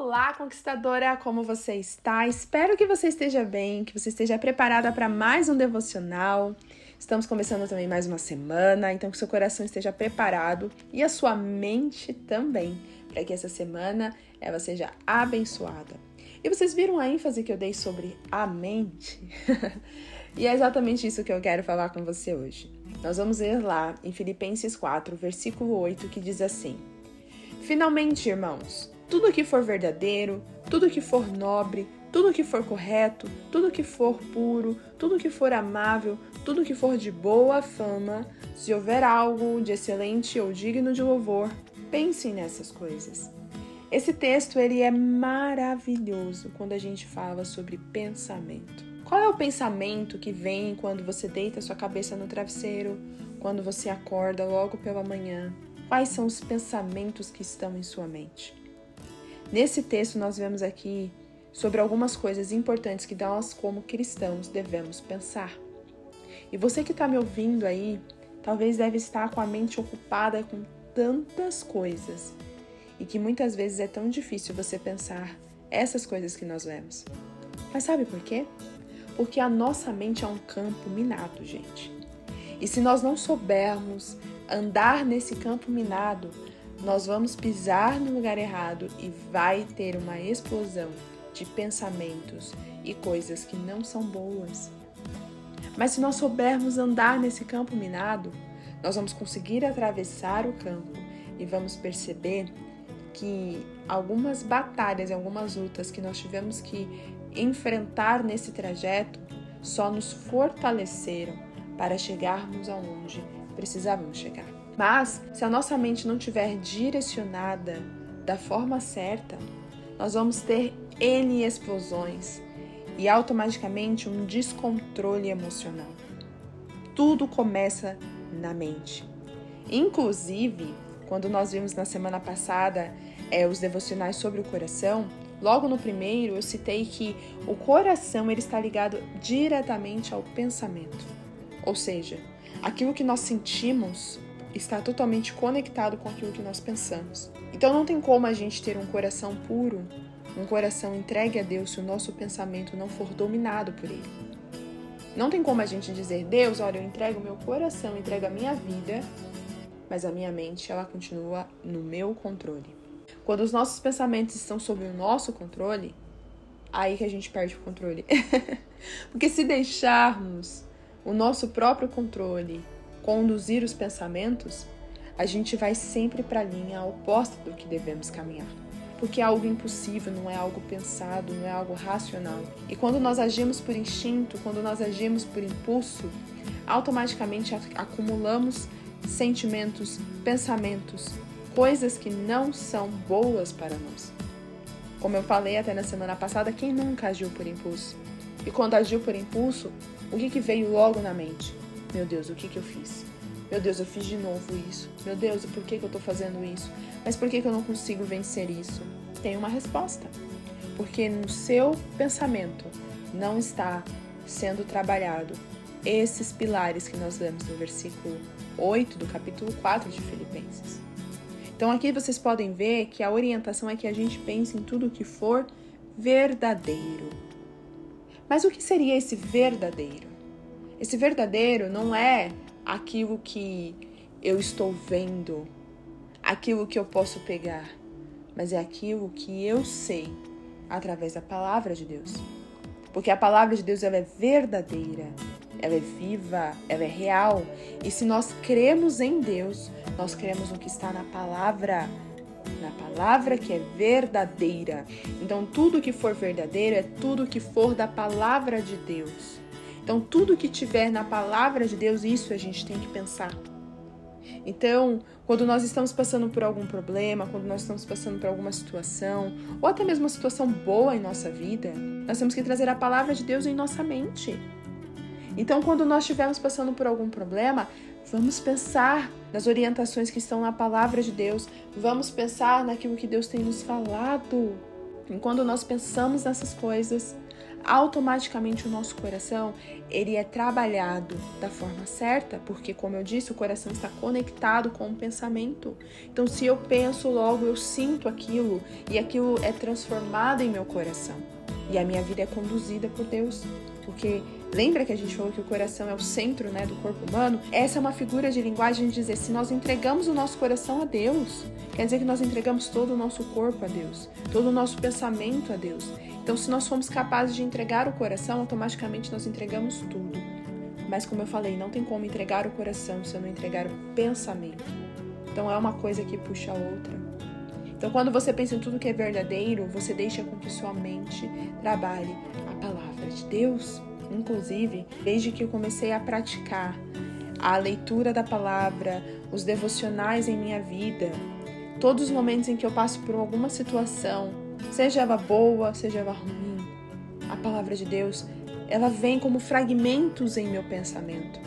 Olá, conquistadora, como você está? Espero que você esteja bem, que você esteja preparada para mais um devocional. Estamos começando também mais uma semana, então que seu coração esteja preparado e a sua mente também, para que essa semana ela seja abençoada. E vocês viram a ênfase que eu dei sobre a mente? e é exatamente isso que eu quero falar com você hoje. Nós vamos ler lá em Filipenses 4, versículo 8, que diz assim: Finalmente, irmãos, tudo que for verdadeiro, tudo que for nobre, tudo que for correto, tudo que for puro, tudo que for amável, tudo que for de boa fama, se houver algo de excelente ou digno de louvor, pensem nessas coisas. Esse texto ele é maravilhoso quando a gente fala sobre pensamento. Qual é o pensamento que vem quando você deita sua cabeça no travesseiro, quando você acorda logo pela manhã? Quais são os pensamentos que estão em sua mente? Nesse texto, nós vemos aqui sobre algumas coisas importantes que nós, como cristãos, devemos pensar. E você que está me ouvindo aí, talvez deve estar com a mente ocupada com tantas coisas e que muitas vezes é tão difícil você pensar essas coisas que nós vemos. Mas sabe por quê? Porque a nossa mente é um campo minado, gente. E se nós não soubermos andar nesse campo minado, nós vamos pisar no lugar errado e vai ter uma explosão de pensamentos e coisas que não são boas. Mas se nós soubermos andar nesse campo minado, nós vamos conseguir atravessar o campo e vamos perceber que algumas batalhas e algumas lutas que nós tivemos que enfrentar nesse trajeto só nos fortaleceram para chegarmos aonde precisávamos chegar. Mas, se a nossa mente não estiver direcionada da forma certa, nós vamos ter N explosões e automaticamente um descontrole emocional. Tudo começa na mente. Inclusive, quando nós vimos na semana passada é, os devocionais sobre o coração, logo no primeiro eu citei que o coração ele está ligado diretamente ao pensamento. Ou seja, aquilo que nós sentimos está totalmente conectado com aquilo que nós pensamos. Então não tem como a gente ter um coração puro, um coração entregue a Deus se o nosso pensamento não for dominado por ele. Não tem como a gente dizer, Deus, olha, eu entrego meu coração, entrego a minha vida, mas a minha mente ela continua no meu controle. Quando os nossos pensamentos estão sob o nosso controle, aí que a gente perde o controle. Porque se deixarmos o nosso próprio controle conduzir os pensamentos, a gente vai sempre para a linha oposta do que devemos caminhar. Porque é algo impossível, não é algo pensado, não é algo racional. E quando nós agimos por instinto, quando nós agimos por impulso, automaticamente acumulamos sentimentos, pensamentos, coisas que não são boas para nós. Como eu falei até na semana passada, quem nunca agiu por impulso? E quando agiu por impulso, o que, que veio logo na mente? Meu Deus, o que, que eu fiz? Meu Deus, eu fiz de novo isso. Meu Deus, por que, que eu tô fazendo isso? Mas por que, que eu não consigo vencer isso? Tem uma resposta. Porque no seu pensamento não está sendo trabalhado esses pilares que nós lemos no versículo 8 do capítulo 4 de Filipenses. Então aqui vocês podem ver que a orientação é que a gente pense em tudo que for verdadeiro. Mas o que seria esse verdadeiro? Esse verdadeiro não é aquilo que eu estou vendo, aquilo que eu posso pegar, mas é aquilo que eu sei através da palavra de Deus. Porque a palavra de Deus ela é verdadeira, ela é viva, ela é real. E se nós cremos em Deus, nós cremos no que está na palavra, na palavra que é verdadeira. Então, tudo que for verdadeiro é tudo que for da palavra de Deus. Então, tudo que tiver na palavra de Deus, isso a gente tem que pensar. Então, quando nós estamos passando por algum problema, quando nós estamos passando por alguma situação, ou até mesmo uma situação boa em nossa vida, nós temos que trazer a palavra de Deus em nossa mente. Então, quando nós estivermos passando por algum problema, vamos pensar nas orientações que estão na palavra de Deus, vamos pensar naquilo que Deus tem nos falado. E quando nós pensamos nessas coisas, automaticamente o nosso coração ele é trabalhado da forma certa, porque como eu disse, o coração está conectado com o pensamento. Então, se eu penso logo, eu sinto aquilo e aquilo é transformado em meu coração. E a minha vida é conduzida por Deus, porque Lembra que a gente falou que o coração é o centro né, do corpo humano? Essa é uma figura de linguagem de dizer se nós entregamos o nosso coração a Deus, quer dizer que nós entregamos todo o nosso corpo a Deus, todo o nosso pensamento a Deus. Então, se nós formos capazes de entregar o coração, automaticamente nós entregamos tudo. Mas, como eu falei, não tem como entregar o coração se eu não entregar o pensamento. Então, é uma coisa que puxa a outra. Então, quando você pensa em tudo que é verdadeiro, você deixa com que sua mente trabalhe a palavra Deus. Inclusive, desde que eu comecei a praticar a leitura da palavra, os devocionais em minha vida, todos os momentos em que eu passo por alguma situação, seja ela boa, seja ela ruim, a palavra de Deus, ela vem como fragmentos em meu pensamento.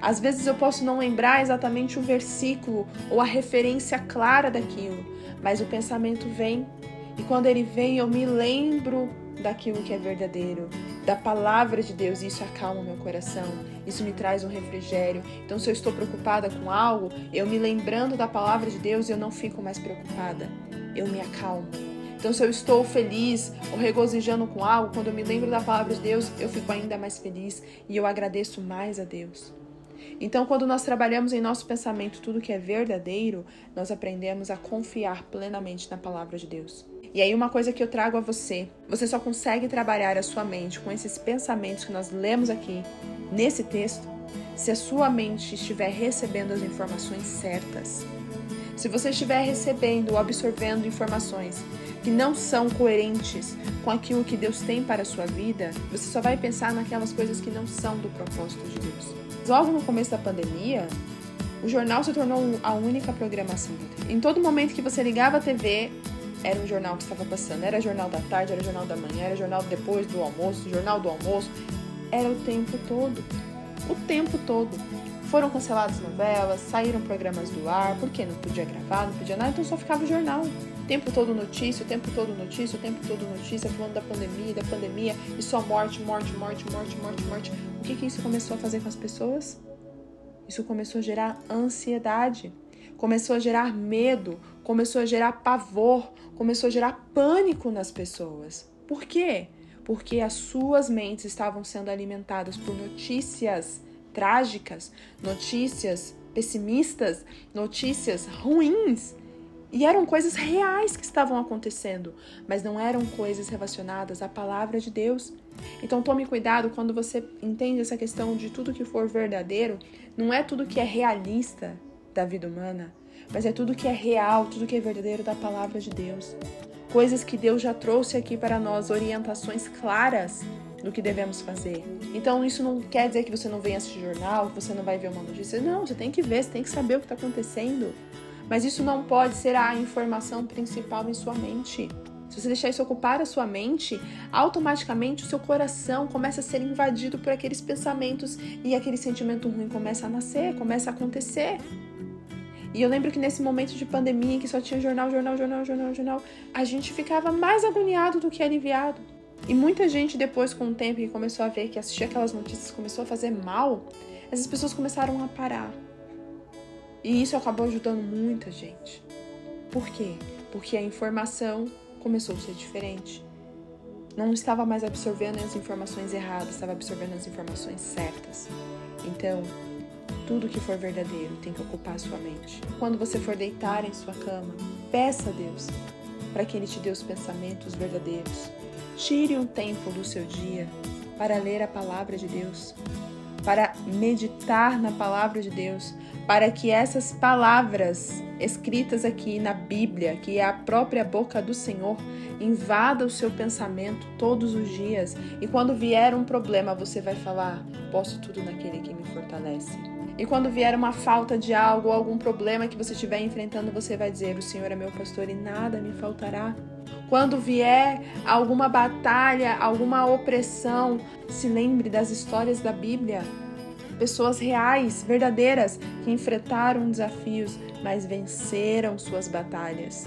Às vezes eu posso não lembrar exatamente o versículo ou a referência clara daquilo, mas o pensamento vem e quando ele vem eu me lembro daquilo que é verdadeiro, da palavra de Deus, e isso acalma meu coração, isso me traz um refrigério. Então, se eu estou preocupada com algo, eu me lembrando da palavra de Deus, eu não fico mais preocupada, eu me acalmo. Então, se eu estou feliz ou regozijando com algo, quando eu me lembro da palavra de Deus, eu fico ainda mais feliz e eu agradeço mais a Deus. Então, quando nós trabalhamos em nosso pensamento tudo que é verdadeiro, nós aprendemos a confiar plenamente na palavra de Deus. E aí, uma coisa que eu trago a você: você só consegue trabalhar a sua mente com esses pensamentos que nós lemos aqui nesse texto se a sua mente estiver recebendo as informações certas. Se você estiver recebendo ou absorvendo informações que não são coerentes com aquilo que Deus tem para a sua vida, você só vai pensar naquelas coisas que não são do propósito de Deus. Logo no começo da pandemia, o jornal se tornou a única programação. Em todo momento que você ligava a TV, era um jornal que estava passando. Era jornal da tarde, era jornal da manhã, era jornal depois do almoço, jornal do almoço. Era o tempo todo. O tempo todo. Foram canceladas novelas, saíram programas do ar, porque não podia gravar, não podia nada, então só ficava o jornal. O tempo todo notícia, o tempo todo notícia, o tempo todo notícia, falando da pandemia, da pandemia, e só morte, morte, morte, morte, morte, morte. O que, que isso começou a fazer com as pessoas? Isso começou a gerar ansiedade começou a gerar medo, começou a gerar pavor, começou a gerar pânico nas pessoas. Por quê? Porque as suas mentes estavam sendo alimentadas por notícias trágicas, notícias pessimistas, notícias ruins. E eram coisas reais que estavam acontecendo, mas não eram coisas relacionadas à palavra de Deus. Então tome cuidado quando você entende essa questão de tudo que for verdadeiro, não é tudo que é realista, da vida humana, mas é tudo que é real, tudo que é verdadeiro da palavra de Deus. Coisas que Deus já trouxe aqui para nós, orientações claras do que devemos fazer. Então, isso não quer dizer que você não venha assistir jornal, que você não vai ver uma notícia. Não, você tem que ver, você tem que saber o que está acontecendo. Mas isso não pode ser a informação principal em sua mente. Se você deixar isso ocupar a sua mente, automaticamente o seu coração começa a ser invadido por aqueles pensamentos e aquele sentimento ruim começa a nascer, começa a acontecer. E eu lembro que nesse momento de pandemia em que só tinha jornal, jornal, jornal, jornal, jornal, a gente ficava mais agoniado do que aliviado. E muita gente depois, com o tempo, que começou a ver que assistir aquelas notícias começou a fazer mal, essas pessoas começaram a parar. E isso acabou ajudando muita gente. Por quê? Porque a informação começou a ser diferente. Não estava mais absorvendo as informações erradas, estava absorvendo as informações certas. Então, tudo que for verdadeiro tem que ocupar a sua mente. Quando você for deitar em sua cama, peça a Deus para que Ele te dê os pensamentos verdadeiros. Tire um tempo do seu dia para ler a palavra de Deus, para meditar na palavra de Deus, para que essas palavras escritas aqui na Bíblia, que é a própria boca do Senhor, invada o seu pensamento todos os dias. E quando vier um problema, você vai falar: posso tudo naquele que me fortalece. E quando vier uma falta de algo, algum problema que você estiver enfrentando, você vai dizer: O Senhor é meu pastor e nada me faltará. Quando vier alguma batalha, alguma opressão, se lembre das histórias da Bíblia. Pessoas reais, verdadeiras, que enfrentaram desafios, mas venceram suas batalhas.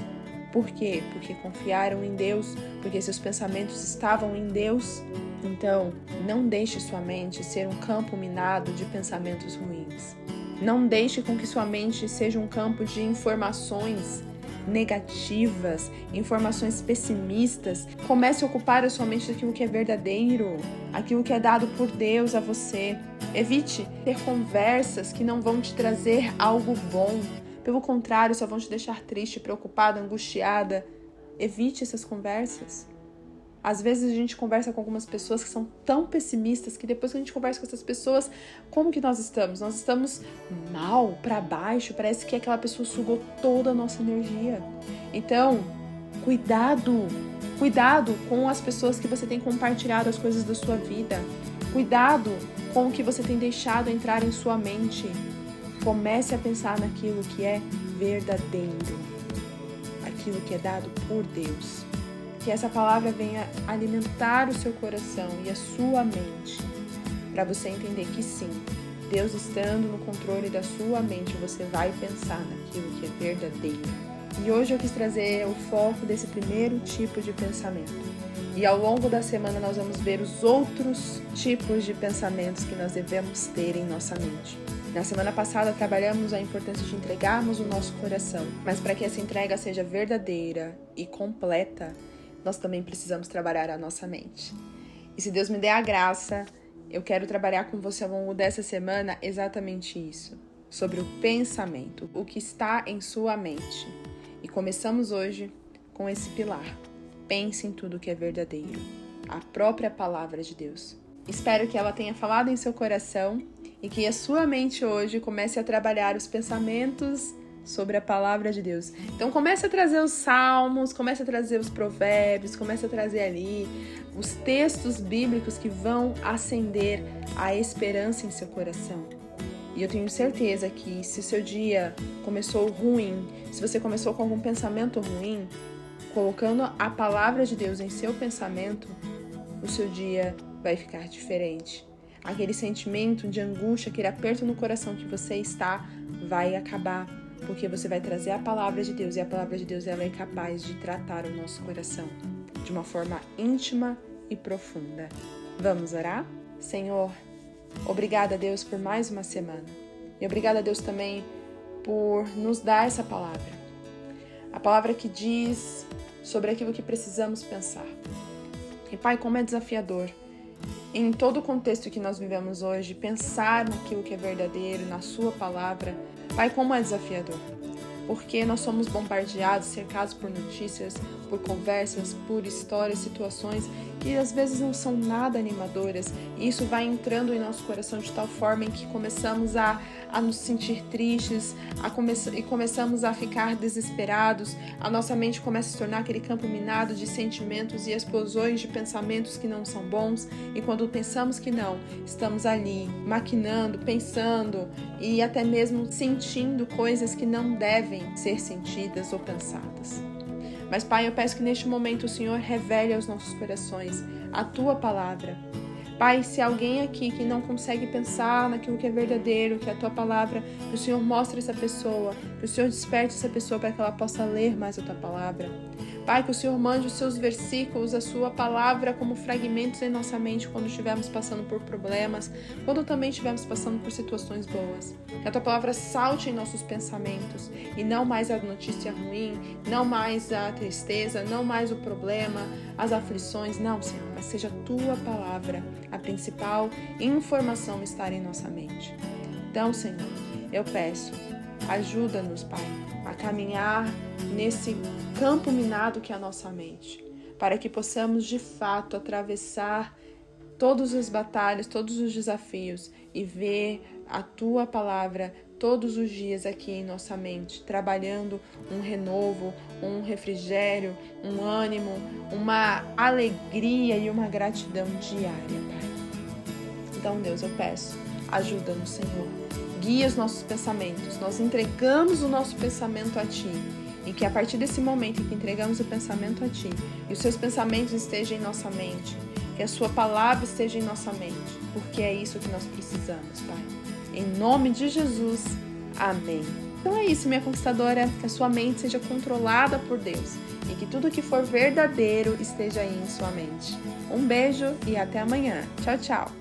Por quê? Porque confiaram em Deus, porque seus pensamentos estavam em Deus. Então, não deixe sua mente ser um campo minado de pensamentos ruins. Não deixe com que sua mente seja um campo de informações negativas, informações pessimistas. Comece a ocupar a sua mente daquilo que é verdadeiro, aquilo que é dado por Deus a você. Evite ter conversas que não vão te trazer algo bom. Pelo contrário, só vão te deixar triste, preocupada, angustiada. Evite essas conversas. Às vezes a gente conversa com algumas pessoas que são tão pessimistas que depois que a gente conversa com essas pessoas, como que nós estamos? Nós estamos mal, para baixo, parece que aquela pessoa sugou toda a nossa energia. Então, cuidado, cuidado com as pessoas que você tem compartilhado as coisas da sua vida. Cuidado com o que você tem deixado entrar em sua mente. Comece a pensar naquilo que é verdadeiro, aquilo que é dado por Deus que essa palavra venha alimentar o seu coração e a sua mente, para você entender que sim, Deus estando no controle da sua mente, você vai pensar naquilo que é verdadeiro. E hoje eu quis trazer o foco desse primeiro tipo de pensamento. E ao longo da semana nós vamos ver os outros tipos de pensamentos que nós devemos ter em nossa mente. Na semana passada trabalhamos a importância de entregarmos o nosso coração, mas para que essa entrega seja verdadeira e completa, nós também precisamos trabalhar a nossa mente. E se Deus me der a graça, eu quero trabalhar com você ao longo dessa semana exatamente isso, sobre o pensamento, o que está em sua mente. E começamos hoje com esse pilar. Pense em tudo que é verdadeiro, a própria palavra de Deus. Espero que ela tenha falado em seu coração e que a sua mente hoje comece a trabalhar os pensamentos sobre a palavra de Deus. Então comece a trazer os salmos, comece a trazer os provérbios, comece a trazer ali os textos bíblicos que vão acender a esperança em seu coração. E eu tenho certeza que se o seu dia começou ruim, se você começou com algum pensamento ruim, colocando a palavra de Deus em seu pensamento, o seu dia vai ficar diferente. Aquele sentimento de angústia, aquele aperto no coração que você está, vai acabar porque você vai trazer a palavra de Deus e a palavra de Deus ela é capaz de tratar o nosso coração de uma forma íntima e profunda. Vamos orar? Senhor, obrigada Deus por mais uma semana. E obrigada a Deus também por nos dar essa palavra. A palavra que diz sobre aquilo que precisamos pensar. E Pai, como é desafiador em todo o contexto que nós vivemos hoje, pensar naquilo que é verdadeiro, na Sua palavra, Pai, como é desafiador. Porque nós somos bombardeados, cercados por notícias, por conversas, por histórias, situações que às vezes não são nada animadoras, e isso vai entrando em nosso coração de tal forma em que começamos a, a nos sentir tristes a come e começamos a ficar desesperados, a nossa mente começa a se tornar aquele campo minado de sentimentos e explosões de pensamentos que não são bons, e quando pensamos que não, estamos ali maquinando, pensando e até mesmo sentindo coisas que não devem ser sentidas ou pensadas. Mas, Pai, eu peço que neste momento o Senhor revele aos nossos corações a tua palavra. Pai, se alguém aqui que não consegue pensar naquilo que é verdadeiro, que é a tua palavra, que o Senhor mostre essa pessoa, que o Senhor desperte essa pessoa para que ela possa ler mais a tua palavra. Pai, que o Senhor mande os seus versículos, a sua palavra como fragmentos em nossa mente quando estivermos passando por problemas, quando também estivermos passando por situações boas. Que a tua palavra salte em nossos pensamentos e não mais a notícia ruim, não mais a tristeza, não mais o problema, as aflições, não, Senhor, mas seja a tua palavra a principal informação estar em nossa mente. Então, Senhor, eu peço, ajuda-nos, Pai, a caminhar nesse campo minado que é a nossa mente, para que possamos de fato atravessar todas as batalhas, todos os desafios e ver a tua palavra todos os dias aqui em nossa mente, trabalhando um renovo, um refrigério, um ânimo, uma alegria e uma gratidão diária, Pai. Então, Deus, eu peço, ajuda-nos, Senhor. Guia os nossos pensamentos. Nós entregamos o nosso pensamento a Ti e que a partir desse momento em que entregamos o pensamento a Ti e os seus pensamentos estejam em nossa mente, que a Sua palavra esteja em nossa mente, porque é isso que nós precisamos, Pai. Em nome de Jesus, amém. Então é isso, minha conquistadora, que a sua mente seja controlada por Deus e que tudo que for verdadeiro esteja aí em sua mente. Um beijo e até amanhã. Tchau, tchau.